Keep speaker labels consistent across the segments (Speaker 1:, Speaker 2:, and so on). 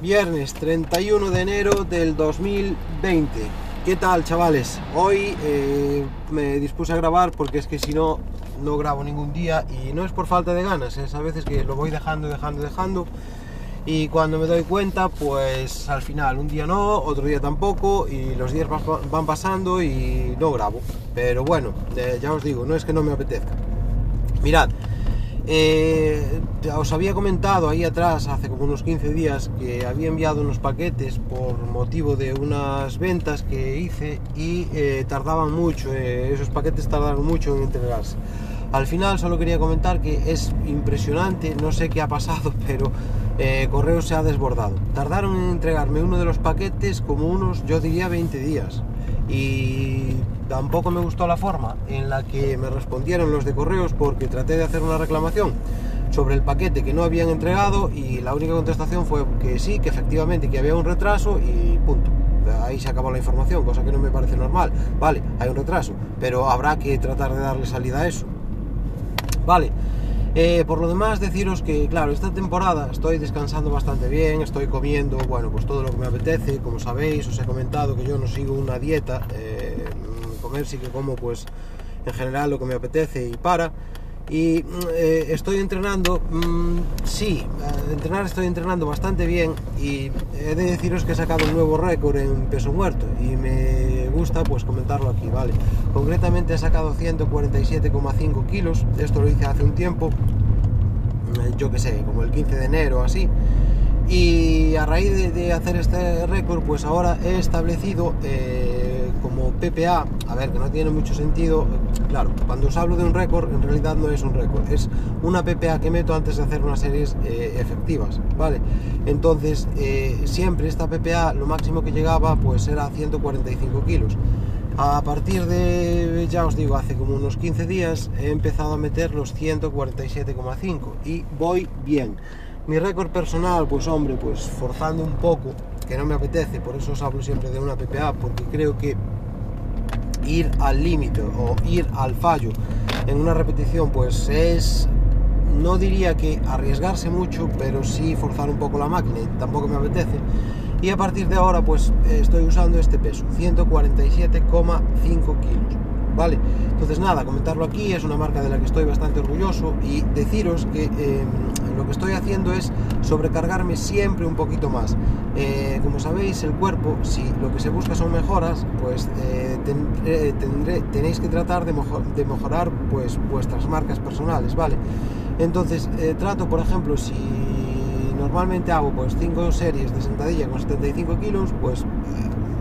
Speaker 1: Viernes 31 de enero del 2020. ¿Qué tal, chavales? Hoy eh, me dispuse a grabar porque es que si no, no grabo ningún día y no es por falta de ganas, es a veces que lo voy dejando, dejando, dejando y cuando me doy cuenta, pues al final un día no, otro día tampoco y los días van pasando y no grabo. Pero bueno, eh, ya os digo, no es que no me apetezca. Mirad, eh, os había comentado ahí atrás, hace como unos 15 días, que había enviado unos paquetes por motivo de unas ventas que hice y eh, tardaban mucho, esos paquetes tardaron mucho en entregarse. Al final solo quería comentar que es impresionante, no sé qué ha pasado, pero eh, Correo se ha desbordado. Tardaron en entregarme uno de los paquetes como unos, yo diría 20 días. Y tampoco me gustó la forma en la que me respondieron los de Correos porque traté de hacer una reclamación sobre el paquete que no habían entregado y la única contestación fue que sí, que efectivamente que había un retraso y punto. Ahí se acabó la información, cosa que no me parece normal. Vale, hay un retraso, pero habrá que tratar de darle salida a eso. Vale. Eh, por lo demás, deciros que, claro, esta temporada estoy descansando bastante bien, estoy comiendo, bueno, pues todo lo que me apetece, como sabéis, os he comentado que yo no sigo una dieta, eh, comer sí que como, pues, en general lo que me apetece y para. Y eh, estoy entrenando, mm, sí, entrenar estoy entrenando bastante bien y he de deciros que he sacado un nuevo récord en peso muerto y me gusta pues comentarlo aquí, ¿vale? Concretamente he sacado 147,5 kilos, esto lo hice hace un tiempo, eh, yo que sé, como el 15 de enero así. Y a raíz de, hacer este récord, pues ahora he establecido eh, PPA, a ver, que no tiene mucho sentido, claro, cuando os hablo de un récord, en realidad no es un récord, es una PPA que meto antes de hacer unas series eh, efectivas, ¿vale? Entonces, eh, siempre esta PPA, lo máximo que llegaba, pues era 145 kilos. A partir de, ya os digo, hace como unos 15 días he empezado a meter los 147,5 y voy bien. Mi récord personal, pues hombre, pues forzando un poco, que no me apetece, por eso os hablo siempre de una PPA, porque creo que ir al límite o ir al fallo en una repetición, pues es, no diría que arriesgarse mucho, pero sí forzar un poco la máquina tampoco me apetece. Y a partir de ahora, pues estoy usando este peso, 147,5 kilos. ¿Vale? Entonces nada, comentarlo aquí, es una marca de la que estoy bastante orgulloso y deciros que em, lo que estoy haciendo es sobrecargarme siempre un poquito más. Eh, como sabéis, el cuerpo, si lo que se busca son mejoras, pues eh, tendré, tenéis que tratar de, mejorar pues, vuestras marcas personales, ¿vale? Entonces, eh, trato, por ejemplo, si normalmente hago pues 5 series de sentadilla con 75 kilos, pues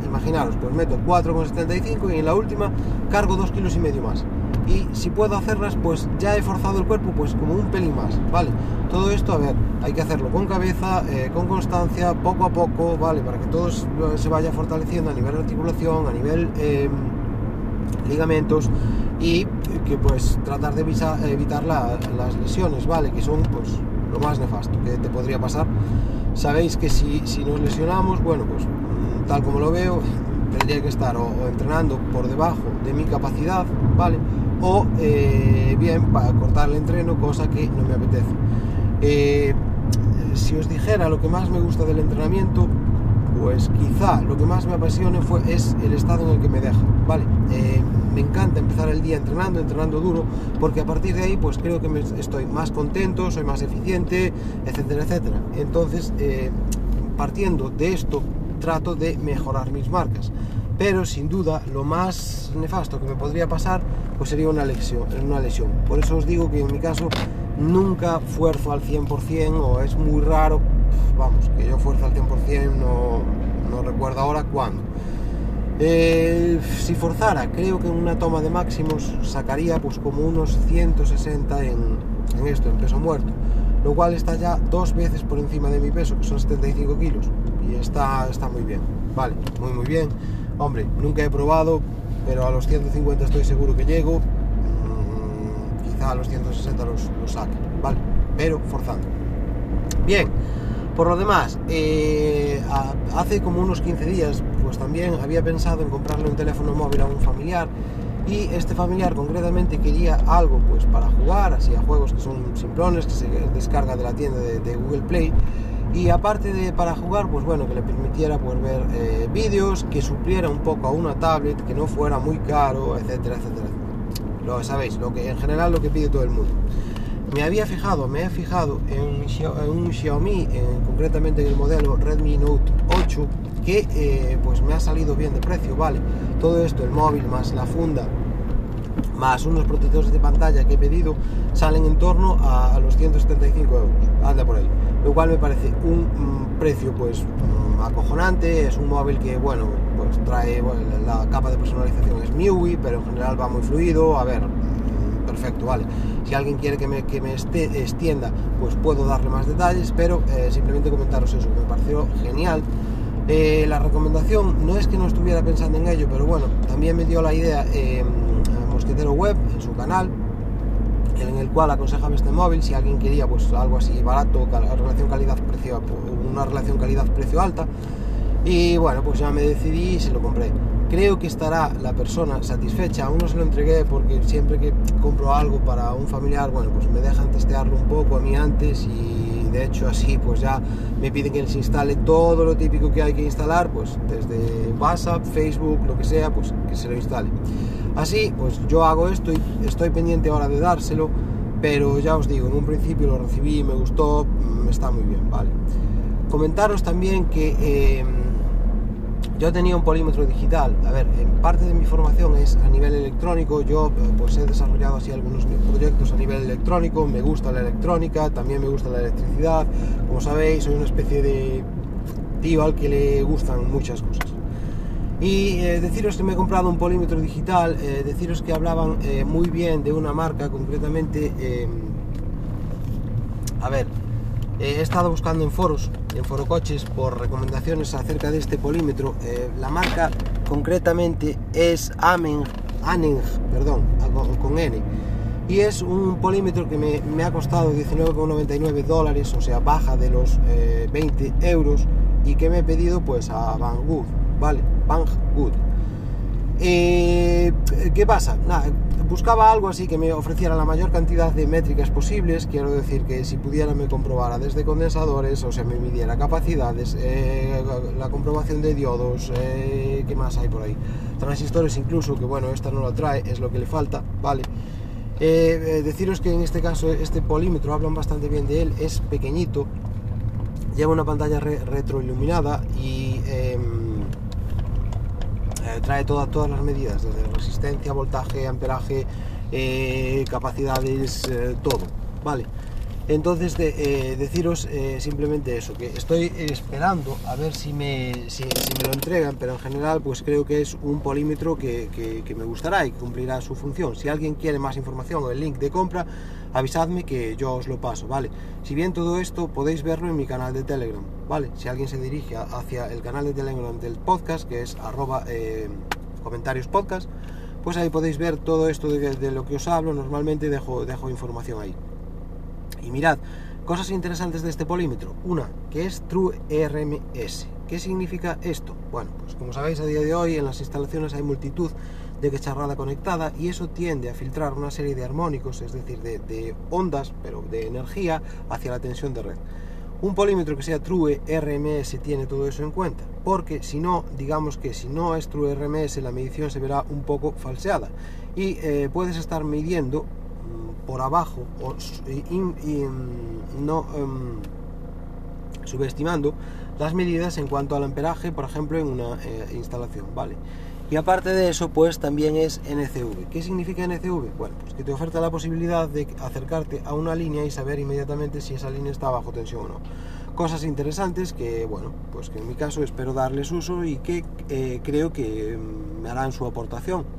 Speaker 1: imaginaros, pues meto 4,75 y en la última cargo 2 kilos y medio más. Y si puedo hacerlas, pues ya he forzado el cuerpo pues como un pelín más, ¿vale? Todo esto, a ver, hay que hacerlo con cabeza, eh, con constancia, poco a poco, ¿vale? Para que todo se vaya fortaleciendo a nivel articulación, a nivel em, ligamentos y que pues tratar de evitar las lesiones, ¿vale? Que son pues lo más nefasto que te podría pasar. Sabéis que si, si nos lesionamos, bueno, pues tal como lo veo, tendría que estar o, entrenando por debajo de mi capacidad, ¿vale? O eh, bien para cortar el entreno, cosa que no me apetece. Eh, si os dijera lo que más me gusta del entrenamiento, pues quizá lo que más me apasione fue, es el estado en el que me deja, ¿vale? Eh, me encanta empezar el día entrenando, entrenando duro, porque a partir de ahí pues creo que estoy más contento, soy más eficiente, etcétera, etcétera. Entonces, partiendo de esto, trato de mejorar mis marcas. Pero sin duda lo más nefasto que me podría pasar pues sería una lesión, una lesión. Por eso os digo que en mi caso nunca fuerzo al 100% o es muy raro, vamos, que yo fuerzo al 100%, no, no recuerdo ahora cuándo. Eh, si forzara, creo que en una toma de máximos sacaría pues como unos 160 en, en esto, en peso muerto, lo cual está ya dos veces por encima de mi peso, que son 75 kilos y está, está muy bien, vale, muy muy bien. Hombre, nunca he probado, pero a los 150 estoy seguro que llego, mm, quizá a los 160 los, saque, vale, pero forzando. Bien, por lo demás, eh, hace como unos 15 días, pues también había pensado en comprarle un teléfono móvil a un familiar y este familiar concretamente quería algo pues para jugar, así a juegos que son simplones, que se descarga de la tienda de Google Play y aparte de para jugar, pues bueno, que le permitiera pues, ver eh, vídeos, que supliera un poco a una tablet, que no fuera muy caro, etcétera, etcétera. Lo sabéis, lo que en general lo que pide todo el mundo. Me había fijado, me he fijado en, un Xiaomi, concretamente en el modelo Redmi Note 8, que eh, pues me ha salido bien de precio, vale. Todo esto, el móvil más la funda, más unos protectores de pantalla que he pedido, salen en torno a, los 175 euros. Anda por ahí. Lo cual me parece un mm, precio pues mm, acojonante. Es un móvil que, bueno, pues trae la capa de personalización es MIUI, pero en general va muy fluido. A ver, mm, perfecto, vale. Si alguien quiere que me, que me extienda, pues puedo darle más detalles, pero eh, simplemente comentaros eso, me pareció genial. Eh, la recomendación no es que no estuviera pensando en ello, pero bueno, también me dio la idea. Eh, Mosquetero Web en su canal, en el cual aconsejaba este móvil si alguien quería pues algo así barato, relación calidad-precio, una relación calidad-precio alta. Y bueno, pues ya me decidí y se lo compré. Creo que estará la persona satisfecha. Aún no se lo entregué porque siempre que compro algo para un familiar, bueno, pues me dejan testearlo un poco a mí antes y de hecho así pues ya me piden que les instale todo lo típico que hay que instalar, pues desde WhatsApp, Facebook, lo que sea, pues que se lo instale. Así, pues yo hago esto y estoy pendiente ahora de dárselo, pero ya os digo, en un principio lo recibí, me gustó, mm, está muy bien, ¿vale? Comentaros también que em, yo tenía un polímetro digital, a ver, en parte de mi formación es a nivel electrónico, yo pues he desarrollado así algunos proyectos a nivel electrónico, me gusta la electrónica, también me gusta la electricidad, como sabéis soy una especie de tío al que le gustan muchas cosas. Y eh, deciros que me he comprado un polímetro digital, eh, deciros que hablaban eh, muy bien de una marca, concretamente, em, a ver, he estado buscando en foros, en forocoches, por recomendaciones acerca de este polímetro. la marca concretamente es Amen, Aneng, perdón, con, N. Y es un polímetro que me, me ha costado 19,99 dólares, o sea, baja de los 20 euros, y que me he pedido pues a Banggood, ¿vale? Banggood. Eh, ¿Qué pasa? buscaba algo así que me ofreciera la mayor cantidad de métricas posibles, quiero decir que si pudiera me comprobara desde condensadores, o sea, me midiera capacidades, eh, la comprobación de diodos, eh, ¿qué más hay por ahí? Transistores incluso, que bueno, esta no lo trae, es lo que le falta, ¿vale? deciros que en este caso este polímetro, hablan bastante bien de él, es pequeñito, lleva una pantalla retroiluminada y em, eh, trae todas, todas las medidas, desde resistencia, voltaje, amperaje, eh, capacidades, eh, todo, ¿vale? Entonces, deciros simplemente eso, que estoy esperando a ver si me, si, me, lo entregan, pero en general pues creo que es un polímetro que, que, me gustará y cumplirá su función. Si alguien quiere más información o el link de compra, avisadme que yo os lo paso, ¿vale? Si bien todo esto podéis verlo en mi canal de Telegram, ¿vale? Si alguien se dirige hacia el canal de Telegram del podcast, que es arroba eh, pues ahí podéis ver todo esto de, lo que os hablo, normalmente dejo, dejo información ahí. Y mirad, cosas interesantes de este polímetro. Una, que es True RMS. ¿Qué significa esto? Bueno, pues como sabéis a día de hoy en las instalaciones hay multitud de charrada conectada y eso tiende a filtrar una serie de armónicos, es decir, de, ondas, pero de energía, hacia la tensión de red. Un polímetro que sea True RMS tiene todo eso en cuenta, porque si no, digamos que si no es True RMS, la medición se verá un poco falseada y eh, puedes estar midiendo por abajo o mm, no em, subestimando las medidas en cuanto al amperaje, por ejemplo, en una eh, instalación, ¿vale? Y aparte de eso, pues también es NCV. ¿Qué significa NCV? Bueno, pues que te oferta la posibilidad de acercarte a una línea y saber inmediatamente si esa línea está bajo tensión o no. Cosas interesantes que, bueno, pues que en mi caso espero darles uso y que eh, creo que me harán su aportación.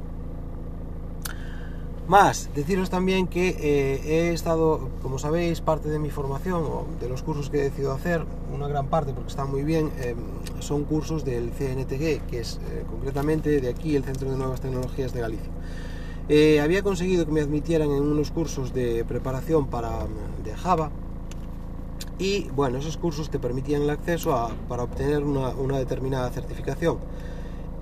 Speaker 1: Más, deciros también que eh, he estado, como sabéis, parte de mi formación o de los cursos que he decidido hacer, una gran parte porque está muy bien, eh, son cursos del CNTG, que es eh, concretamente de aquí el Centro de Nuevas Tecnologías de Galicia. había conseguido que me admitieran en unos cursos de preparación para, de Java y bueno, esos cursos te permitían el acceso para obtener una determinada certificación.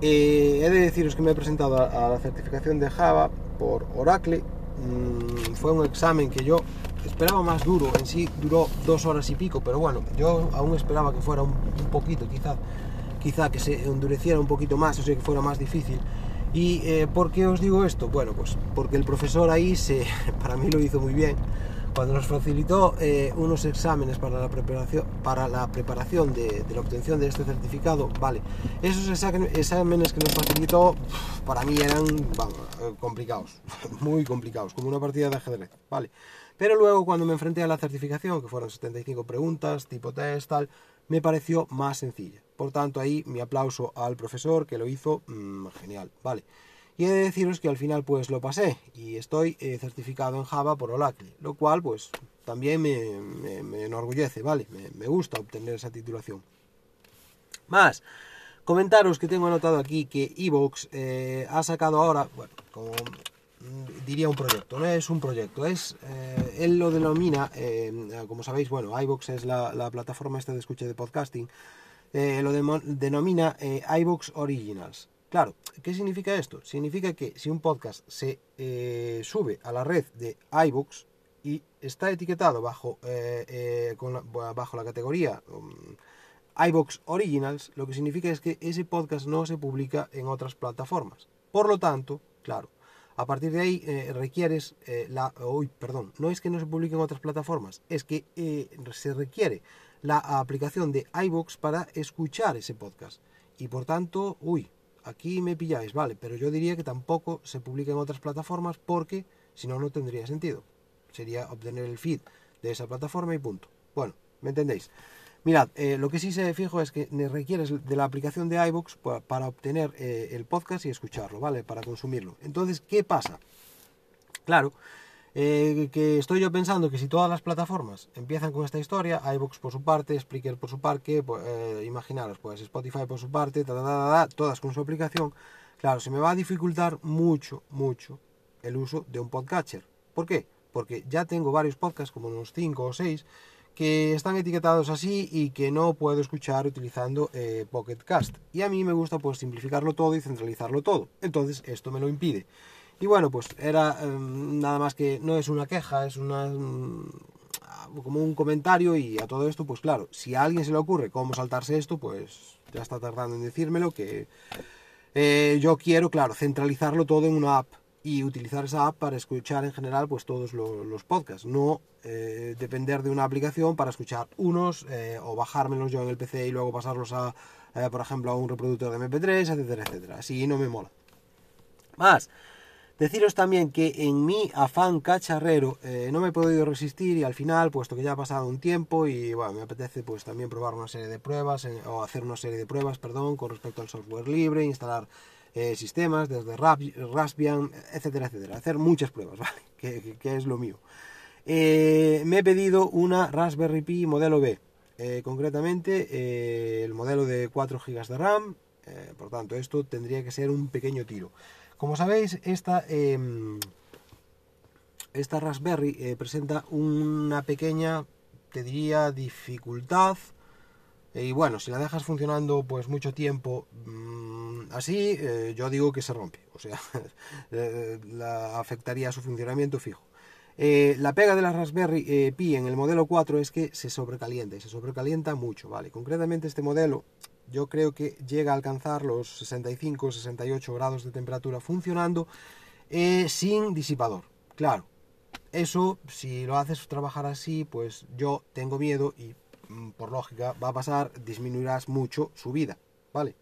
Speaker 1: he de deciros que me he presentado a la certificación de Java por Oracle. Mm, fue un examen que yo esperaba más duro, en sí duró dos horas y pico, pero bueno, yo aún esperaba que fuera un, poquito, quizá, quizá que se endureciera un poquito más, o sea que fuera más difícil. ¿Y eh, por qué os digo esto? Bueno, pues porque el profesor ahí se, para mí lo hizo muy bien cuando nos facilitó eh, unos exámenes para la preparación, para la preparación de, la obtención de este certificado, vale, esos exámenes que nos facilitó para mí eran eh, complicados, muy complicados, como una partida de ajedrez, vale. Pero luego cuando me enfrenté a la certificación, que fueron 75 preguntas, tipo test, tal, me pareció más sencilla. Por tanto, ahí mi aplauso al profesor que lo hizo mm, genial, vale. Y he de deciros que al final pues lo pasé y estoy eh, certificado en Java por Oracle, lo cual pues también me, enorgullece, ¿vale? Me, gusta obtener esa titulación. Más, comentaros que tengo anotado aquí que Evox eh, ha sacado ahora, bueno, como mm, diría un proyecto, no es un proyecto, es, eh, él lo denomina, como sabéis, bueno, iVox es la, plataforma esta de escucha de podcasting, lo denomina iVox Originals. Claro, ¿qué significa esto? Significa que si un podcast se eh, sube a la red de iBooks y está etiquetado bajo, eh, eh, la, bajo la categoría um, iBox Originals, lo que significa es que ese podcast no se publica en otras plataformas. Por lo tanto, claro, a partir de ahí requieres la... Uy, perdón, no es que no se publique en otras plataformas, es que se requiere la aplicación de iBox para escuchar ese podcast. Y por tanto, uy, aquí me pilláis, vale, pero yo diría que tampoco se publica en otras plataformas porque si no, no tendría sentido. Sería obtener el feed de esa plataforma y punto. Bueno, ¿me entendéis? Mirad, eh, lo que sí se fijo es que requieres de la aplicación de iVoox para, obtener eh, el podcast y escucharlo, ¿vale? Para consumirlo. Entonces, ¿qué pasa? Claro, eh, que estoy yo pensando que si todas las plataformas empiezan con esta historia, iVoox por su parte, Spreaker por su parte, pues, eh, imaginaros, pues Spotify por su parte, todas con su aplicación, claro, se me va a dificultar mucho, mucho el uso de un podcatcher. ¿Por qué? Porque ya tengo varios podcasts, como unos 5 o 6, que están etiquetados así y que no puedo escuchar utilizando eh, Pocket Cast. Y a mí me gusta pues simplificarlo todo y centralizarlo todo. Entonces esto me lo impide. Y bueno, pues era em, nada más que, no es una queja, es una mm, como un comentario y a todo esto, pues claro, si a alguien se le ocurre cómo saltarse esto, pues ya está tardando en decírmelo, que eh, yo quiero, claro, centralizarlo todo en una app y utilizar esa app para escuchar en general pues todos los, podcasts, no eh, depender de una aplicación para escuchar unos eh, o bajármelos yo en el PC y luego pasarlos a, por ejemplo, a un reproductor de MP3, etcétera, etcétera. Así no me mola. Más, Deciros también que en mi afán cacharrero eh, no me he podido resistir y al final, puesto que ya ha pasado un tiempo y bueno, me apetece pues también probar una serie de pruebas o hacer una serie de pruebas, perdón, con respecto al software libre, instalar eh, sistemas desde Raspbian, etcétera, etcétera. Hacer muchas pruebas, ¿vale? Que, es lo mío. Eh, me he pedido una Raspberry Pi modelo B, concretamente el modelo de 4 GB de RAM, por tanto esto tendría que ser un pequeño tiro. Como sabéis, esta, em, esta Raspberry eh, presenta una pequeña, te diría, dificultad. Eh, y bueno, si la dejas funcionando pues mucho tiempo mm, así, eh, yo digo que se rompe. O sea, afectaría su funcionamiento fijo. la pega de la Raspberry Pi en el modelo 4 es que se sobrecalienta y se sobrecalienta mucho, ¿vale? Concretamente este modelo yo creo que llega a alcanzar los 65-68 grados de temperatura funcionando eh, sin disipador. Claro, eso si lo haces trabajar así, pues yo tengo miedo y mm, por lógica va a pasar, disminuirás mucho su vida, ¿vale?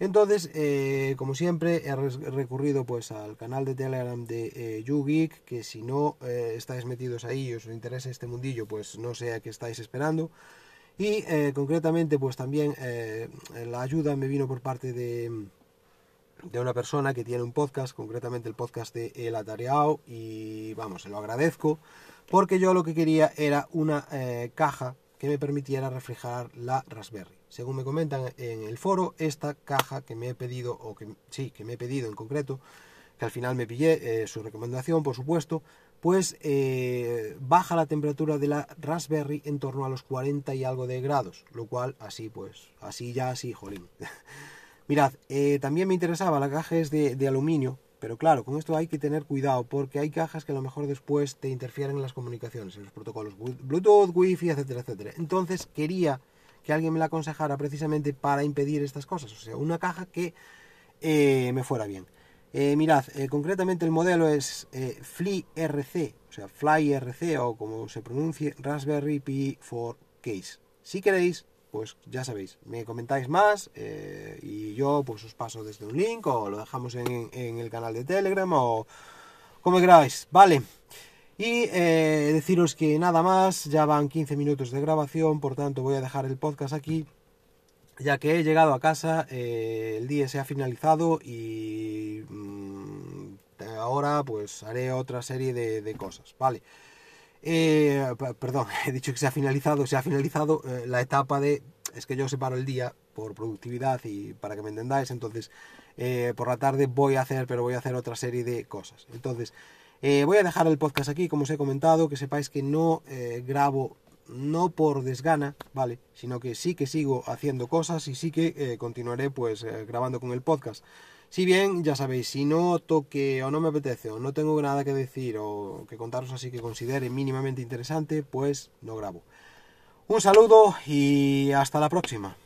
Speaker 1: Entonces, eh, como siempre, he recurrido pues al canal de Telegram de eh, YouGeek, que si no eh, estáis metidos ahí y os interesa este mundillo, pues no sé a qué estáis esperando. Y eh, concretamente, pues también eh, la ayuda me vino por parte de, de una persona que tiene un podcast, concretamente el podcast de El Atareado, y vamos, se lo agradezco, porque yo lo que quería era una eh, caja que me permitiera refrigerar la Raspberry. Según me comentan en el foro, esta caja que me he pedido, o que sí, que me he pedido en concreto, que al final me pillé su recomendación, por supuesto, pues eh, baja la temperatura de la Raspberry en torno a los 40 y algo de grados, lo cual así pues, así ya así, jolín. Mirad, eh, también me interesaba, la caja es de, aluminio, pero claro, con esto hay que tener cuidado porque hay cajas que a lo mejor después te interfieren en las comunicaciones, en los protocolos Bluetooth, Wi-Fi, etcétera, etcétera. Entonces quería que alguien me la aconsejara precisamente para impedir estas cosas, o sea, una caja que eh, me fuera bien. Eh, mirad, eh, concretamente el modelo es Fly RC, o sea, Fly RC o como se pronuncie, Raspberry Pi 4 Case. Si queréis, pues ya sabéis, me comentáis más eh, y yo pues os paso desde un link o lo dejamos en, el canal de Telegram o como queráis, vale. Y eh, deciros que nada más, ya van 15 minutos de grabación, por tanto voy a dejar el podcast aquí, ya que he llegado a casa, eh, el día se ha finalizado y mm, ahora pues haré otra serie de, cosas, ¿vale? Eh, perdón, he dicho que se ha finalizado, se ha finalizado eh, la etapa de, es que yo separo el día por productividad y para que me entendáis, entonces por la tarde voy a hacer, pero voy a hacer otra serie de cosas. Entonces, voy a dejar el podcast aquí, como os he comentado, que sepáis que no grabo no por desgana, ¿vale? Sino que sí que sigo haciendo cosas y sí que continuaré pues grabando con el podcast. Si bien, ya sabéis, si no toque o no me apetece o no tengo nada que decir o que contaros así que considere mínimamente interesante, pues no grabo. Un saludo y hasta la próxima.